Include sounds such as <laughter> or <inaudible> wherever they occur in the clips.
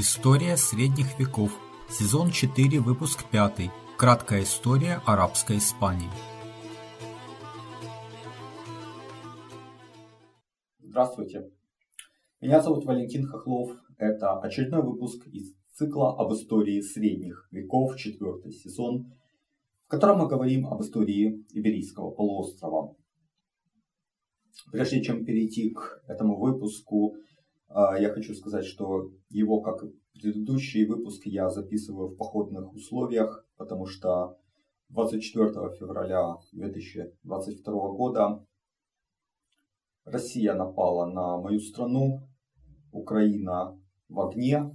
История средних веков. Сезон 4, выпуск 5. Краткая история арабской Испании. Здравствуйте. Меня зовут Валентин Хохлов. Это очередной выпуск из цикла об истории средних веков, четвертый сезон, в котором мы говорим об истории Иберийского полуострова. Прежде чем перейти к этому выпуску, я хочу сказать, что его, как и предыдущие выпуски, я записываю в походных условиях, потому что 24 февраля 2022 года Россия напала на мою страну, Украина в огне,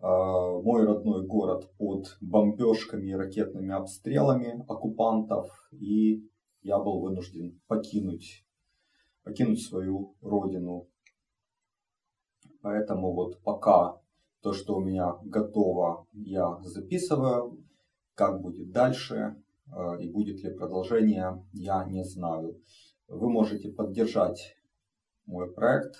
а, мой родной город под бомбежками и ракетными обстрелами оккупантов, и я был вынужден покинуть, покинуть свою родину Поэтому вот пока то, что у меня готово, я записываю. Как будет дальше э, и будет ли продолжение, я не знаю. Вы можете поддержать мой проект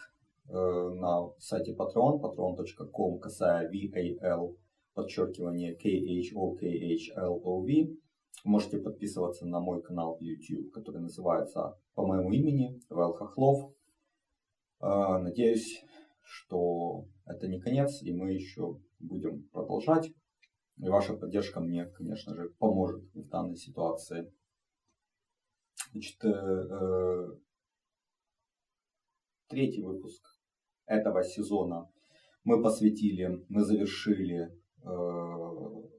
э, на сайте Patreon, patreon.com, касая VAL, подчеркивание KHOKHLOV. Можете подписываться на мой канал в YouTube, который называется по моему имени, Вэл Хохлов. Э, надеюсь, что это не конец, и мы еще будем продолжать. И ваша поддержка мне, конечно же, поможет в данной ситуации. Значит, э, э, третий выпуск этого сезона мы посвятили, мы завершили э,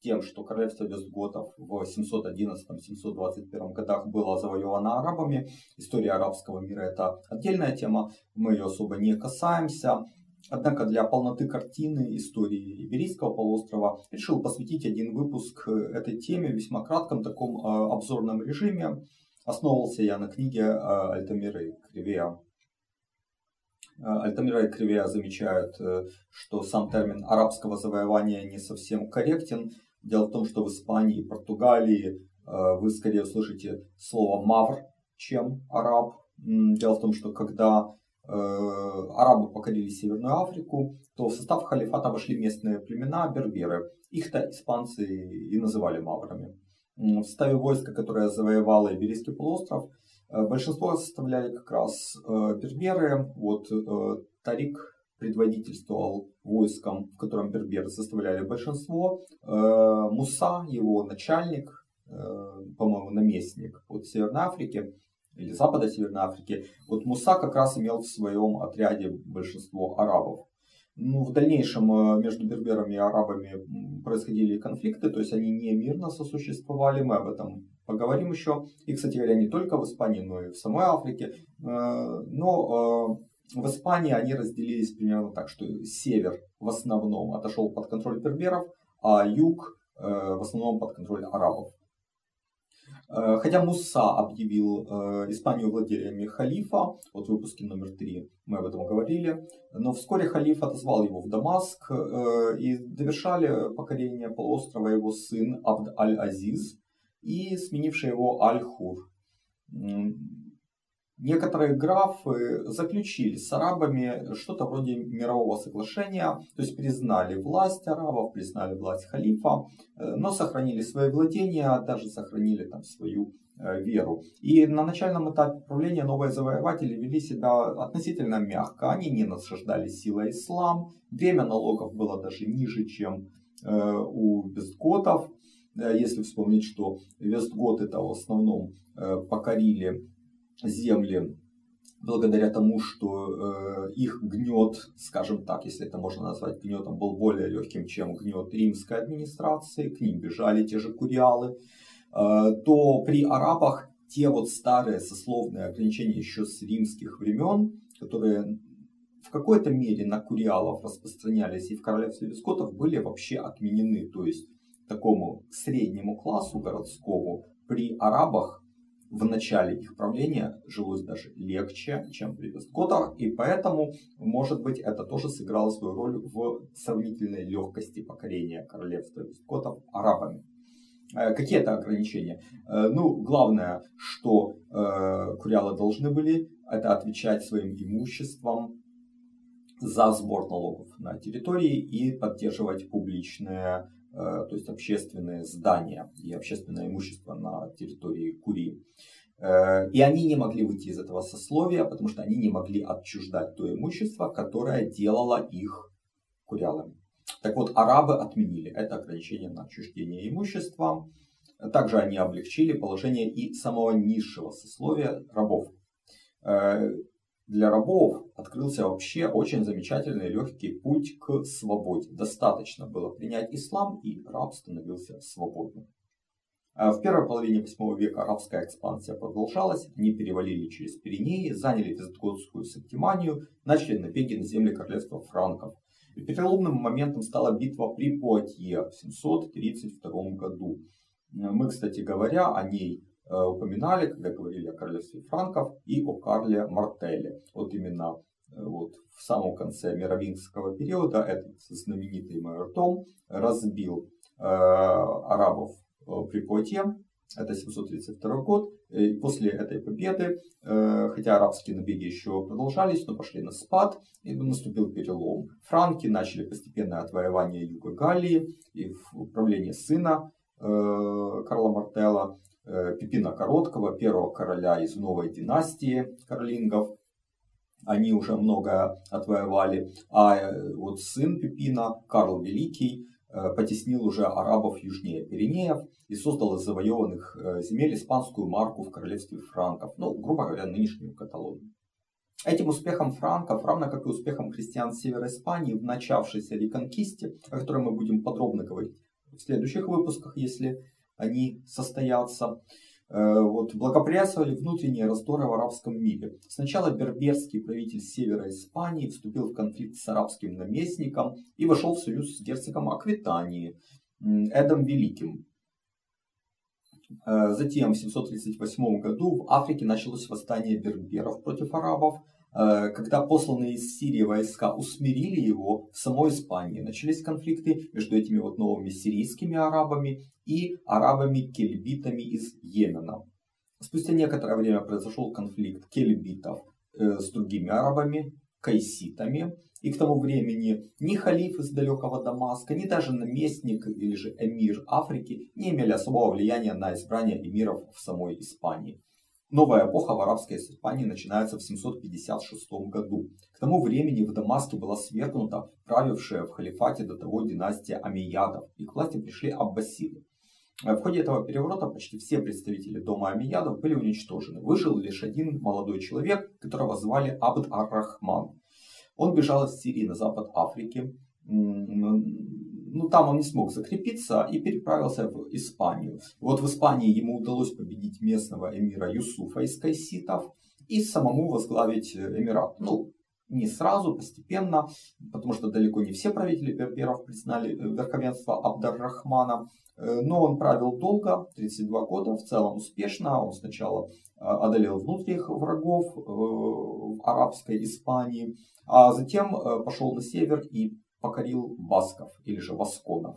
тем, что королевство Вестготов в 711-721 годах было завоевано арабами. История арабского мира это отдельная тема, мы ее особо не касаемся. Однако для полноты картины истории Иберийского полуострова решил посвятить один выпуск этой теме в весьма кратком таком э, обзорном режиме. Основывался я на книге э, Альтамира Кривея. Э, Альтамира и Кривея замечают, что сам термин арабского завоевания не совсем корректен. Дело в том, что в Испании и Португалии э, вы скорее услышите слово мавр, чем араб. Дело в том, что когда э, арабы покорили Северную Африку, то в состав халифата вошли местные племена берберы. Их-то испанцы и называли маврами. В составе войска, которое завоевало Иберийский полуостров, э, большинство составляли как раз берберы. Вот Тарик предводительствовал войском, в котором берберы составляли большинство. Э, Муса, его начальник, э, по-моему, наместник от Северной Африки или Запада Северной Африки. Вот Муса как раз имел в своем отряде большинство арабов. Ну, в дальнейшем э, между берберами и арабами происходили конфликты, то есть они не мирно сосуществовали, мы об этом поговорим еще. И, кстати говоря, не только в Испании, но и в самой Африке. Но в Испании они разделились примерно так, что север в основном отошел под контроль берберов, а юг э, в основном под контроль арабов. Э, хотя Муса объявил э, Испанию владельцами халифа, вот в выпуске номер три мы об этом говорили, но вскоре халиф отозвал его в Дамаск и довершали покорение полуострова его сын Абд аль-Азиз и сменивший его Аль-Хур. Некоторые графы заключили с арабами что-то вроде мирового соглашения, то есть признали власть арабов, признали власть халифа, э, но сохранили свои владения, даже сохранили там свою э, веру. И на начальном этапе правления новые завоеватели вели себя относительно мягко. Они не насаждали силой ислам, время налогов было даже ниже, чем э, у вестготов. Если вспомнить, что вестготы-то в основном покорили земли благодаря тому, что э, их гнет, скажем так, если это можно назвать гнетом, был более легким, чем гнет римской администрации, к ним бежали те же куриалы, э, то при арабах те вот старые сословные ограничения еще с римских времен, которые в какой-то мере на куриалов распространялись и в королевстве вискотов, были вообще отменены. То есть такому среднему классу городскому при арабах в начале их правления жилось даже легче, чем при Вестготах, и поэтому, может быть, это тоже сыграло свою роль в сравнительной легкости покорения королевства Вестготов арабами. Э, какие это ограничения? Э, ну, главное, что э, курялы должны были, это отвечать своим имуществом за сбор налогов на территории и поддерживать публичные, то есть общественные здания и общественное имущество на территории Курии. И они не могли выйти из этого сословия, потому что они не могли отчуждать то имущество, которое делало их курялами. Так вот, арабы отменили это ограничение на отчуждение имущества. Также они облегчили положение и самого низшего сословия рабов. Для рабов открылся вообще очень замечательный легкий путь к свободе. Достаточно было принять ислам, и раб становился свободным. Э, в первой половине 8 века арабская экспансия продолжалась, они перевалили через Пиренеи, заняли Вестготскую Септиманию, начали набеги на земли королевства франков – и переломным моментом стала битва при Пуатье в 732 году. Мы, кстати говоря, о ней упоминали, когда говорили о королевстве франков и о Карле Мартеле. Вот именно э, вот в самом конце мировингского периода этот знаменитый майор Том разбил э, арабов э, при Пуатье это 732 год. И после этой победы, э, хотя арабские набеги еще продолжались, но пошли на спад, и наступил перелом. Франки начали постепенное отвоевание Юга Галлии и в управлении сына э, Карла Мартелла, э, Пипина Короткого, первого короля из новой династии Карлингов. Они уже много отвоевали. А вот сын Пипина, Карл Великий, Э, потеснил уже арабов южнее Пиренеев и создал из завоеванных э, земель испанскую марку в королевстве франков, ну, грубо говоря, нынешнюю Каталонию. Этим успехом франков, равно как и успехом христиан севера Испании в начавшейся реконкисте, о которой мы будем подробно говорить в следующих выпусках, если они состоятся, Э, вот, благоприятствовали внутренние раздоры в арабском мире. Сначала берберский правитель севера Испании вступил в конфликт с арабским наместником и вошел в союз с герцогом Аквитании Эдом Великим. Э, затем в 738 году в Африке началось восстание берберов против арабов, когда посланные из Сирии войска усмирили его, в самой Испании начались конфликты между этими вот новыми сирийскими арабами и арабами-кельбитами из Йемена. Спустя некоторое время произошел конфликт кельбитов э, с другими арабами, кайситами. И к тому времени ни халиф из далекого Дамаска, ни даже наместник или же эмир Африки не имели особого влияния на избрание эмиров в самой Испании. Новая эпоха в арабской Испании начинается в 756 году. К тому времени в Дамаске была свергнута правившая в халифате до того династия Амиядов, и к власти пришли аббасиды. В ходе этого переворота почти все представители дома Амиядов были уничтожены. Выжил лишь один молодой человек, которого звали Абд ар-Рахман. Он бежал из Сирии на запад Африки, ну, там он не смог закрепиться и переправился в Испанию. Вот в Испании ему удалось победить местного эмира Юсуфа из кайситов и самому возглавить эмират. Ну, не сразу, постепенно, потому что далеко не все правители берберов признали верховенство Абдар-Рахмана. Э, но он правил долго, 32 года, в целом успешно. Он сначала э, одолел внутренних врагов э, в арабской Испании, а затем пошел на север и покорил басков или же васконов.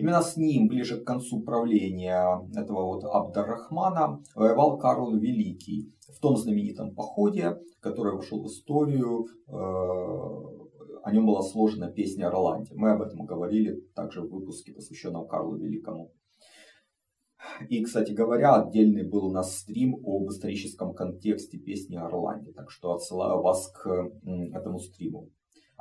Именно с ним, ближе к концу правления этого вот Абдаррахмана, воевал Карл Великий в том знаменитом походе, который вошел в историю. Э, о нем была сложена песня о Роланде. Мы об этом говорили также в выпуске, посвященном Карлу Великому. И, кстати говоря, отдельный был у нас стрим об историческом контексте песни о Орланде. Так что отсылаю вас к этому стриму.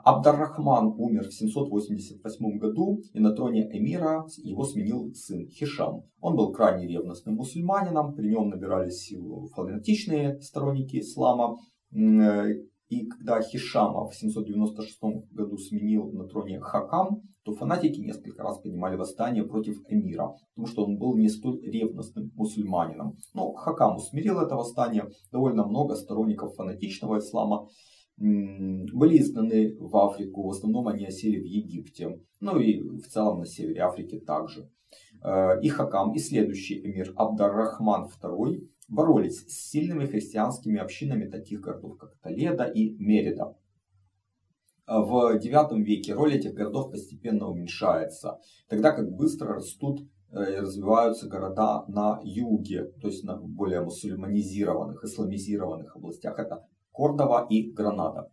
Абдаррахман умер в 788 году, и на троне эмира его сменил сын Хишам. Он был крайне ревностным мусульманином, при нем набирались силу фанатичные сторонники ислама. И когда Хишама в 796 году сменил на троне Хакам, то фанатики несколько раз поднимали восстание против эмира, потому что он был не столь ревностным мусульманином. Но Хакам усмирил это восстание, довольно много сторонников фанатичного ислама были изгнаны в Африку, в основном они осели в Египте, ну и в целом на севере Африки также. Э, и Хакам, и следующий эмир Абдар-Рахман II боролись с сильными христианскими общинами таких городов, как Толедо и Мерида. В IX веке роль этих городов постепенно уменьшается, тогда как быстро растут э, и развиваются города на юге, то есть на более мусульманизированных, исламизированных областях. Это Кордова и Гранада.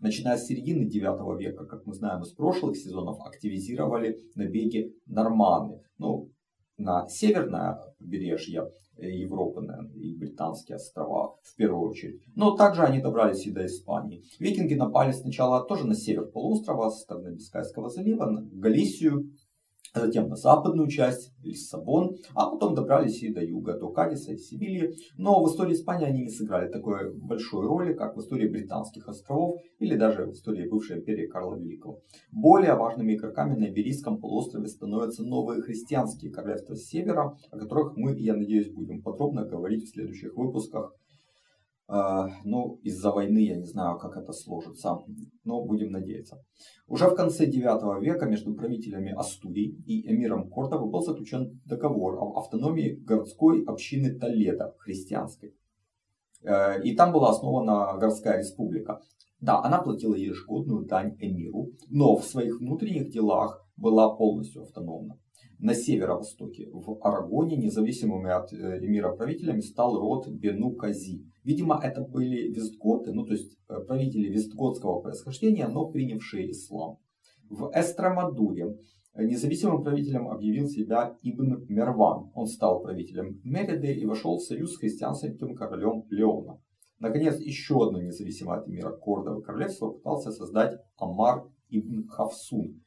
начиная с середины 9 века, как мы знаем из прошлых сезонов, активизировали набеги норманы. Ну, на северное побережье Европы наверное, и британские острова в первую очередь. Но также они добрались и до Испании. Викинги напали сначала тоже на север полуострова, со стороны Бискайского залива, на Галисию, затем на западную часть, Лиссабон, а потом добрались и до юга, до Кадиса и Севильи. Но в истории Испании они не сыграли такой большой роли, как в истории Британских островов или даже в истории бывшей империи Карла Великого. Более важными игроками на Иберийском полуострове становятся новые христианские королевства севера, о которых мы, я надеюсь, будем подробно говорить в следующих выпусках а, ну, из-за войны я не знаю, как это сложится, но будем надеяться. Уже в конце 9 века между правителями Астурии и эмиром Кордовы был заключен договор об автономии городской общины Толедо, христианской. Э, и там была основана городская республика. Да, она платила ежегодную дань эмиру, но в своих внутренних делах была полностью автономна на северо-востоке, в Арагоне, независимыми от э, эмира правителями стал род Бену Кази. Видимо, это были вестготы, ну то есть э, правители вестготского происхождения, но принявшие ислам. В Эстрамадуре независимым правителем объявил себя Ибн Мерван. Он стал правителем Мериды и вошел в союз с христианским королем Леона. Наконец, еще одно независимое от мира Кордово королевство пытался создать Амар Ибн Хавсун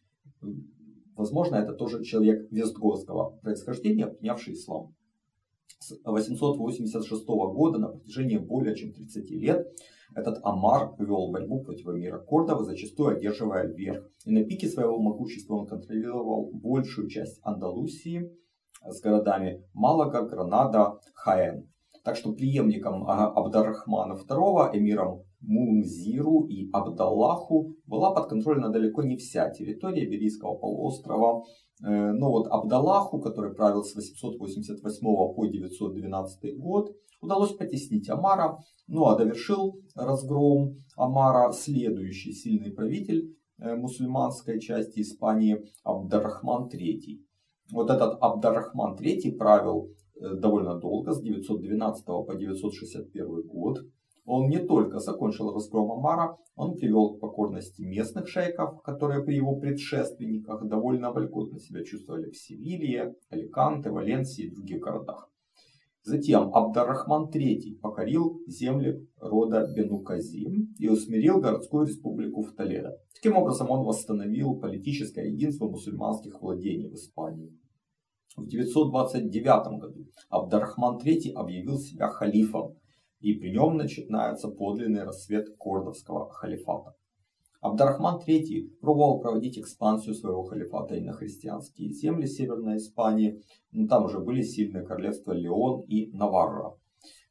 Возможно, это тоже человек вестготского происхождения, принявший ислам. С 886 года на протяжении более чем 30 лет этот Амар вел борьбу против мира Кордова, зачастую одерживая верх. И на пике своего могущества он контролировал большую часть Андалусии с городами Малага, Гранада, Хаэн. Так что преемником Абдаррахмана II, эмиром Мунзиру и Абдаллаху была подконтрольна далеко не вся территория Берийского полуострова. Э, но вот Абдаллаху, который правил с 888 по 912 год, удалось потеснить Амара, ну а довершил разгром Амара следующий сильный правитель э, мусульманской части Испании Абдаррахман III. Вот этот Абдаррахман III правил э, довольно долго, с 912 по 961 год. Он не только закончил разгром Амара, он привел к покорности местных шейхов, которые при его предшественниках довольно вольготно себя чувствовали в Севилье, Аликанте, Валенсии и других городах. Затем Абдаррахман III покорил земли рода Бенуказим и усмирил городскую республику в Толедо. Таким образом он восстановил политическое единство мусульманских владений в Испании. В 929 году Абдаррахман III объявил себя халифом, и при нем начинается подлинный рассвет кордовского халифата. Абдарахман III пробовал проводить экспансию своего халифата и на христианские земли Северной Испании. Но там уже были сильные королевства Леон и Наварра.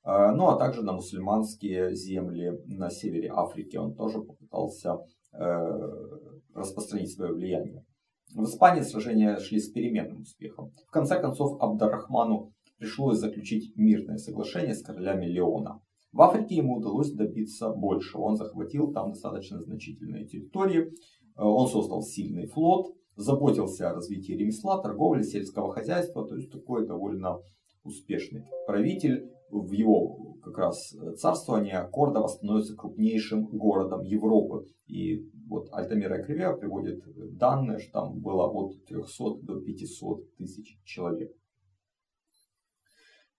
Э, ну а также на мусульманские земли на севере Африки он тоже попытался э, распространить свое влияние. В Испании сражения шли с переменным успехом. В конце концов Абдарахману пришлось заключить мирное соглашение с королями Леона. В Африке ему удалось добиться большего. Он захватил там достаточно значительные территории, э, он создал сильный флот, заботился о развитии ремесла, торговли, сельского хозяйства, то есть такой довольно успешный правитель. В его как раз царствование Кордова становится крупнейшим городом Европы. И вот Альтамира Кривия приводит данные, что там было от 300 до 500 тысяч человек.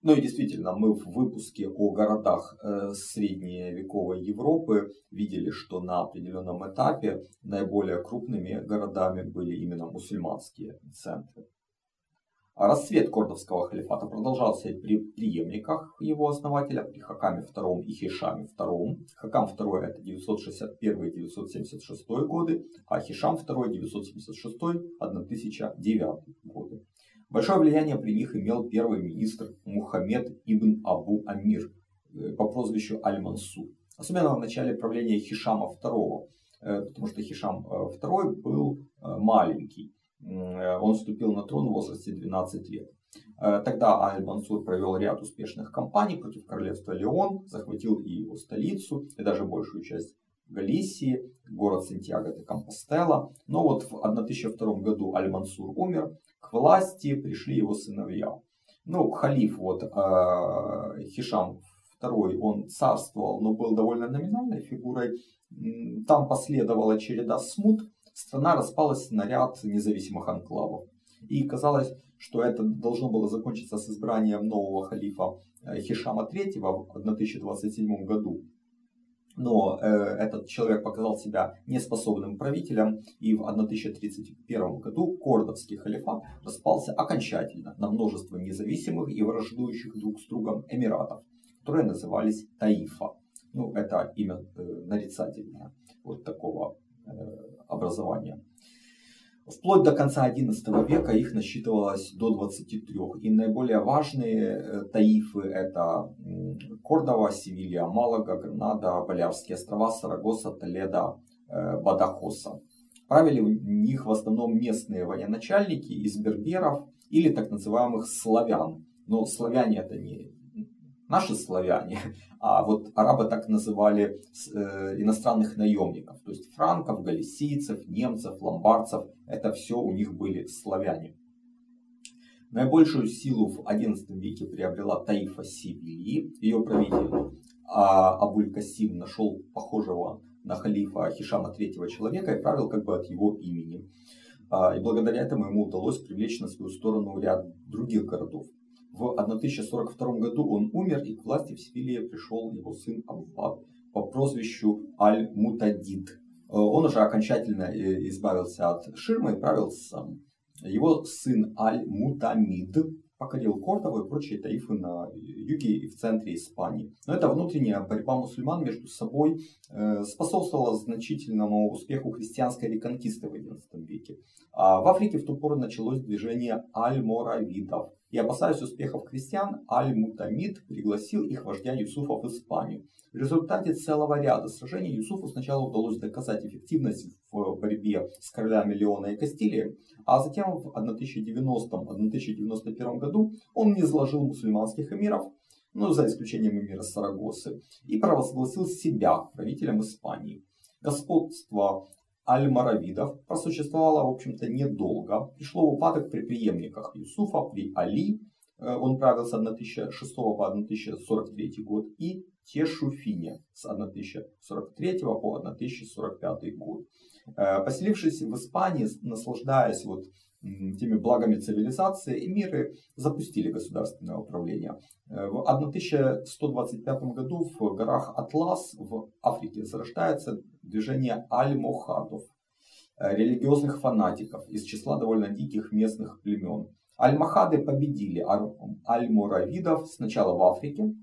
Ну и действительно, мы в выпуске о городах э, средневековой Европы видели, что на определенном этапе наиболее крупными городами были именно мусульманские центры. А расцвет Кордовского халифата продолжался при преемниках его основателя, при Хакаме II и Хишаме II. Хакам II это 961-976 годы, а Хишам II 976-1009 годы. Большое влияние при них имел первый министр Мухаммед ибн Абу Амир э, по прозвищу Аль-Мансур. Особенно в начале правления Хишама II, э, потому что Хишам II э, был маленький. Он вступил на трон в возрасте 12 лет. Тогда Аль-Мансур провел ряд успешных кампаний против королевства Леон, захватил и его столицу, и даже большую часть Галисии, город Сантьяго де Компостела. Но вот в 1002 году Аль-Мансур умер, к власти пришли его сыновья. Ну, халиф вот э, Хишам II, он царствовал, но был довольно номинальной фигурой. Там последовала череда смут, страна распалась на ряд независимых анклавов. И казалось, что это должно было закончиться с избранием нового халифа э, Хишама III в 1027 году. Но э, этот человек показал себя неспособным правителем, и в 1031 году Кордовский халифат распался окончательно на множество независимых и враждующих друг с другом эмиратов, которые назывались Таифа. Ну, это имя э, нарицательное вот такого э, образования. Вплоть до конца XI века их насчитывалось до 23. И наиболее важные э, таифы это Кордова, Севилья, Малага, Гранада, Балярские острова, Сарагоса, Толедо, э, Бадахоса. Правили в них в основном местные военачальники из берберов или так называемых славян. Но славяне это не наши славяне, <laughs> а вот арабы так называли э, иностранных наемников, то есть франков, галисийцев, немцев, ломбардцев, это все у них были славяне. Наибольшую силу в XI веке приобрела Таифа Сибили, ее правитель а Абуль-Касим нашел похожего на халифа Хишама III человека и правил как бы от его имени. А, и благодаря этому ему удалось привлечь на свою сторону ряд других городов. В 1042 году он умер, и к власти в Севилье пришел его сын Аббат по прозвищу Аль-Мутадид. Э, он уже окончательно э, избавился от ширмы и правил сам. Его сын Аль-Мутамид покорил Кордову и прочие таифы на юге и в центре Испании. Но эта внутренняя борьба мусульман между собой э, способствовала значительному успеху христианской реконкисты в XI веке. А в Африке в ту пору началось движение аль-моравидов, и опасаясь успехов крестьян, Аль-Мутамид пригласил их вождя Юсуфа в Испанию. В результате целого ряда сражений Юсуфу сначала удалось доказать эффективность в борьбе с королями Леона и Кастилии, а затем в 1090-1091 году он не изложил мусульманских эмиров, ну, за исключением эмира Сарагосы, и провозгласил себя правителем Испании. Господство Аль-Маравидов просуществовало, в общем-то, недолго. Пришло в упадок при преемниках Юсуфа, при Али, э, он правил с 1006 по 1043 год, и Тешуфине с 1043 по 1045 год. Э, поселившись в Испании, наслаждаясь вот теми благами цивилизации, эмиры запустили государственное управление. Э, в 1125 году в горах Атлас в Африке зарождается движение аль-мохадов, э, религиозных фанатиков из числа довольно диких местных племен. Аль-Махады победили аль-Муравидов сначала в Африке,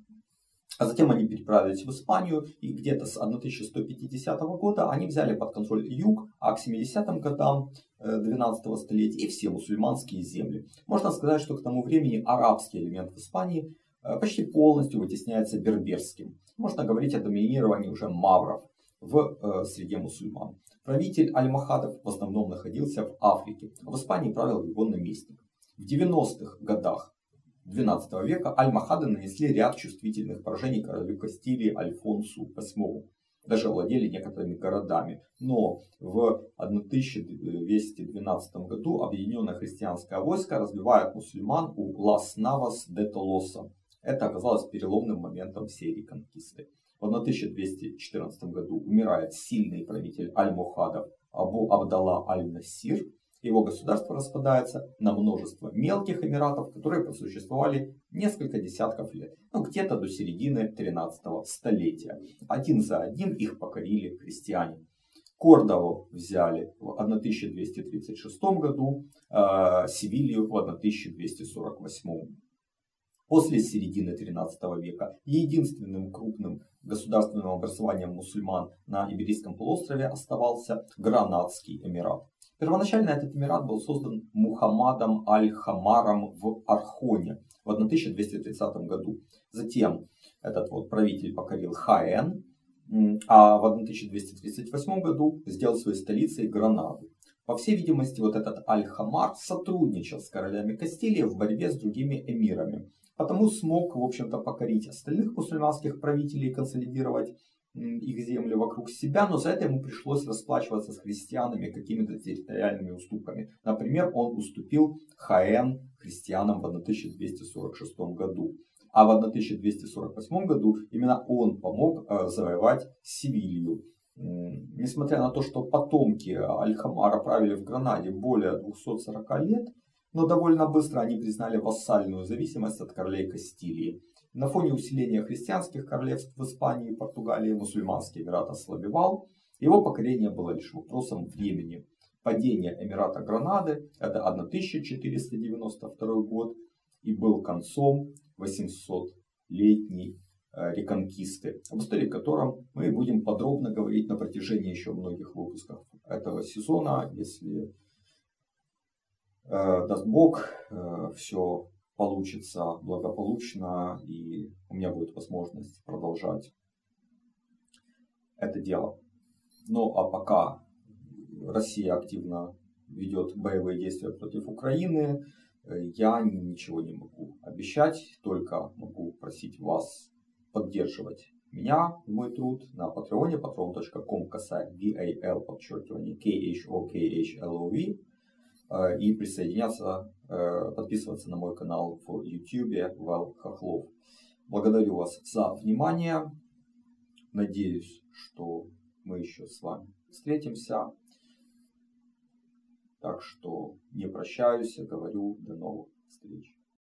а затем они переправились в Испанию, и где-то с 1150 года они взяли под контроль юг, а к 70-м годам 12 э, столетия и все мусульманские земли. Можно сказать, что к тому времени арабский элемент в Испании э, почти полностью вытесняется берберским. Можно говорить о доминировании уже мавров в э, среде мусульман. Правитель Аль-Махадов в основном находился в Африке, а в Испании правил его наместник. В 90-х годах XII века Аль-Махады нанесли ряд чувствительных поражений королю Кастилии Альфонсу VIII. Даже владели некоторыми городами. Но в 1212 году объединенное христианское войско разбивает мусульман у Лас-Навас де Толоса. Это оказалось переломным моментом всей реконкисты. В 1214 году умирает сильный правитель Аль-Мухадов Абу Абдалла Аль-Насир, его государство распадается на множество мелких эмиратов, которые просуществовали несколько десятков лет, ну где-то до середины 13 столетия. Один за одним их покорили крестьяне. Кордову взяли в 1236 году, э, Севилью в 1248. После середины 13 века единственным крупным государственным образованием мусульман на Иберийском полуострове оставался Гранадский Эмират. Первоначально этот эмират был создан Мухаммадом Аль-Хамаром в Архоне в 1230 году. Затем этот вот правитель покорил Хаэн, а в 1238 году сделал своей столицей Гранаду. По всей видимости, вот этот Аль-Хамар сотрудничал с королями Кастилии в борьбе с другими эмирами. Потому смог, в общем-то, покорить остальных мусульманских правителей и консолидировать их земли вокруг себя, но за это ему пришлось расплачиваться с христианами какими-то территориальными уступками. Например, он уступил Хаэн христианам в 1246 году. А в 1248 году именно он помог э, завоевать Севилью. Несмотря на то, что потомки Аль-Хамара правили в Гранаде более 240 лет, но довольно быстро они признали вассальную зависимость от королей Кастилии. На фоне усиления христианских королевств в Испании и Португалии мусульманский эмират ослабевал. Его покорение было лишь вопросом времени. Падение эмирата Гранады это 1492 год и был концом 800-летней э, реконкисты, об истории котором мы будем подробно говорить на протяжении еще многих выпусков этого сезона, если э, даст Бог, э, все получится благополучно и у меня будет возможность продолжать это дело. Ну а пока Россия активно ведет боевые действия против Украины, я ничего не могу обещать, только могу просить вас поддерживать меня, мой труд на патреоне, patreon.com касая VAL, подчеркивание KHOKHLOV э, и присоединяться, э, подписываться на мой канал в YouTube Вал Хохлов. Благодарю вас за внимание. Надеюсь, что мы еще с вами встретимся. Так что не прощаюсь, а говорю до новых встреч.